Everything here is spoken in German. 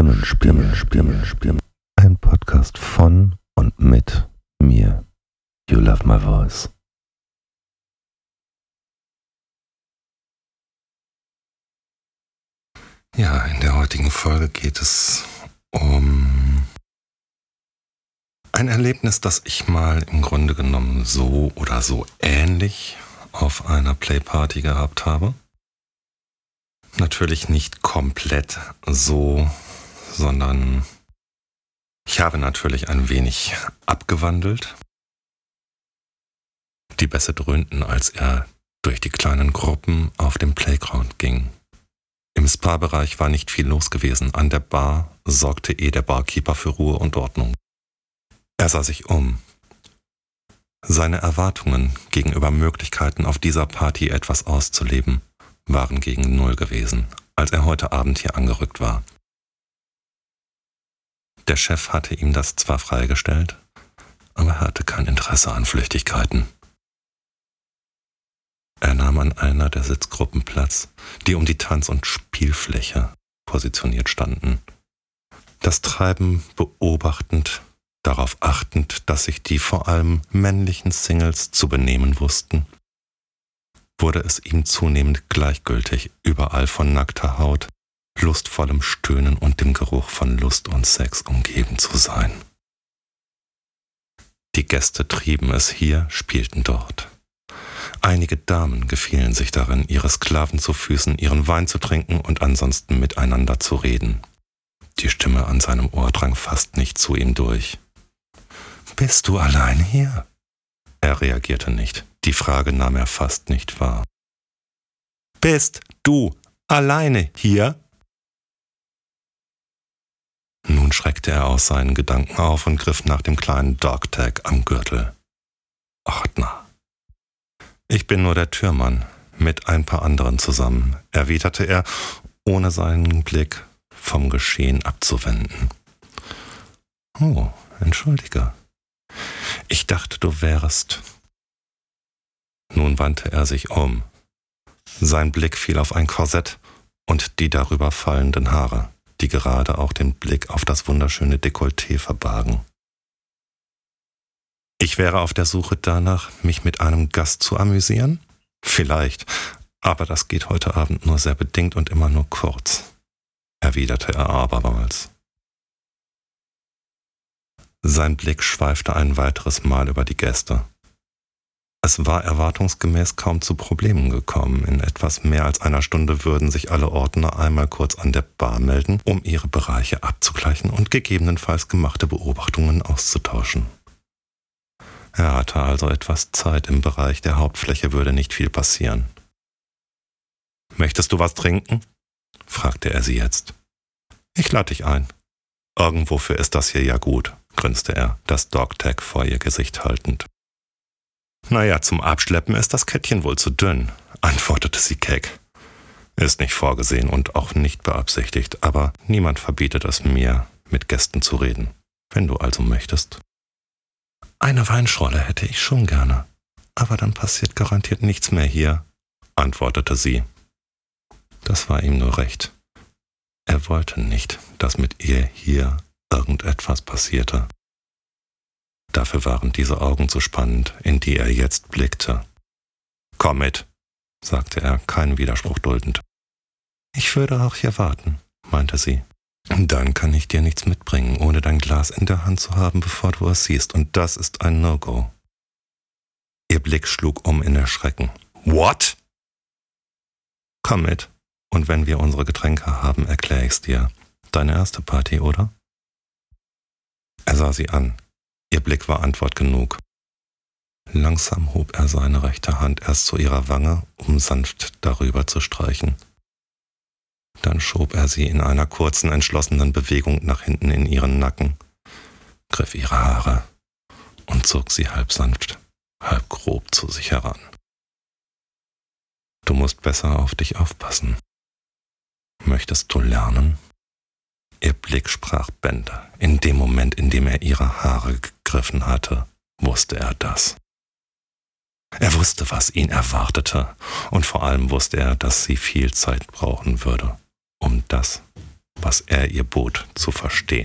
Stimmen, Stimmen, Stimmen. Ein Podcast von und mit mir. You love my voice. Ja, in der heutigen Folge geht es um ein Erlebnis, das ich mal im Grunde genommen so oder so ähnlich auf einer Playparty gehabt habe. Natürlich nicht komplett so, sondern ich habe natürlich ein wenig abgewandelt. Die Bässe dröhnten, als er durch die kleinen Gruppen auf dem Playground ging. Im Spa-Bereich war nicht viel los gewesen. An der Bar sorgte eh der Barkeeper für Ruhe und Ordnung. Er sah sich um. Seine Erwartungen gegenüber Möglichkeiten auf dieser Party etwas auszuleben waren gegen Null gewesen, als er heute Abend hier angerückt war. Der Chef hatte ihm das zwar freigestellt, aber er hatte kein Interesse an Flüchtigkeiten. Er nahm an einer der Sitzgruppen Platz, die um die Tanz- und Spielfläche positioniert standen. Das Treiben beobachtend, darauf achtend, dass sich die vor allem männlichen Singles zu benehmen wussten, wurde es ihm zunehmend gleichgültig, überall von nackter Haut, lustvollem Stöhnen und dem Geruch von Lust und Sex umgeben zu sein. Die Gäste trieben es hier, spielten dort. Einige Damen gefielen sich darin, ihre Sklaven zu Füßen, ihren Wein zu trinken und ansonsten miteinander zu reden. Die Stimme an seinem Ohr drang fast nicht zu ihm durch. Bist du allein hier? Er reagierte nicht. Die Frage nahm er fast nicht wahr. Bist du alleine hier? Nun schreckte er aus seinen Gedanken auf und griff nach dem kleinen Dogtag am Gürtel. Ordner. Ich bin nur der Türmann, mit ein paar anderen zusammen, erwiderte er, ohne seinen Blick vom Geschehen abzuwenden. Oh, entschuldige. Ich dachte, du wärst. Nun wandte er sich um. Sein Blick fiel auf ein Korsett und die darüber fallenden Haare, die gerade auch den Blick auf das wunderschöne Dekolleté verbargen. Ich wäre auf der Suche danach, mich mit einem Gast zu amüsieren? Vielleicht, aber das geht heute Abend nur sehr bedingt und immer nur kurz, erwiderte er abermals. Sein Blick schweifte ein weiteres Mal über die Gäste. Es war erwartungsgemäß kaum zu Problemen gekommen. In etwas mehr als einer Stunde würden sich alle Ordner einmal kurz an der Bar melden, um ihre Bereiche abzugleichen und gegebenenfalls gemachte Beobachtungen auszutauschen. Er hatte also etwas Zeit im Bereich der Hauptfläche würde nicht viel passieren. Möchtest du was trinken? fragte er sie jetzt. Ich lade dich ein. Irgendwofür ist das hier ja gut, grinste er, das Dogtag vor ihr Gesicht haltend. Naja, zum Abschleppen ist das Kettchen wohl zu dünn, antwortete sie keck. Ist nicht vorgesehen und auch nicht beabsichtigt, aber niemand verbietet es mir, mit Gästen zu reden, wenn du also möchtest. Eine Weinschorle hätte ich schon gerne, aber dann passiert garantiert nichts mehr hier, antwortete sie. Das war ihm nur recht. Er wollte nicht, dass mit ihr hier irgendetwas passierte. Dafür waren diese Augen zu spannend, in die er jetzt blickte. Komm mit, sagte er, keinen Widerspruch duldend. Ich würde auch hier warten, meinte sie. Dann kann ich dir nichts mitbringen, ohne dein Glas in der Hand zu haben, bevor du es siehst, und das ist ein No-Go. Ihr Blick schlug um in Erschrecken. What? Komm mit, und wenn wir unsere Getränke haben, erkläre ich's dir. Deine erste Party, oder? Er sah sie an, Ihr Blick war Antwort genug. Langsam hob er seine rechte Hand erst zu ihrer Wange, um sanft darüber zu streichen. Dann schob er sie in einer kurzen, entschlossenen Bewegung nach hinten in ihren Nacken, griff ihre Haare und zog sie halb sanft, halb grob zu sich heran. Du musst besser auf dich aufpassen. Möchtest du lernen? Ihr Blick sprach Bände. In dem Moment, in dem er ihre Haare gegriffen hatte, wusste er das. Er wusste, was ihn erwartete, und vor allem wusste er, dass sie viel Zeit brauchen würde, um das, was er ihr bot, zu verstehen.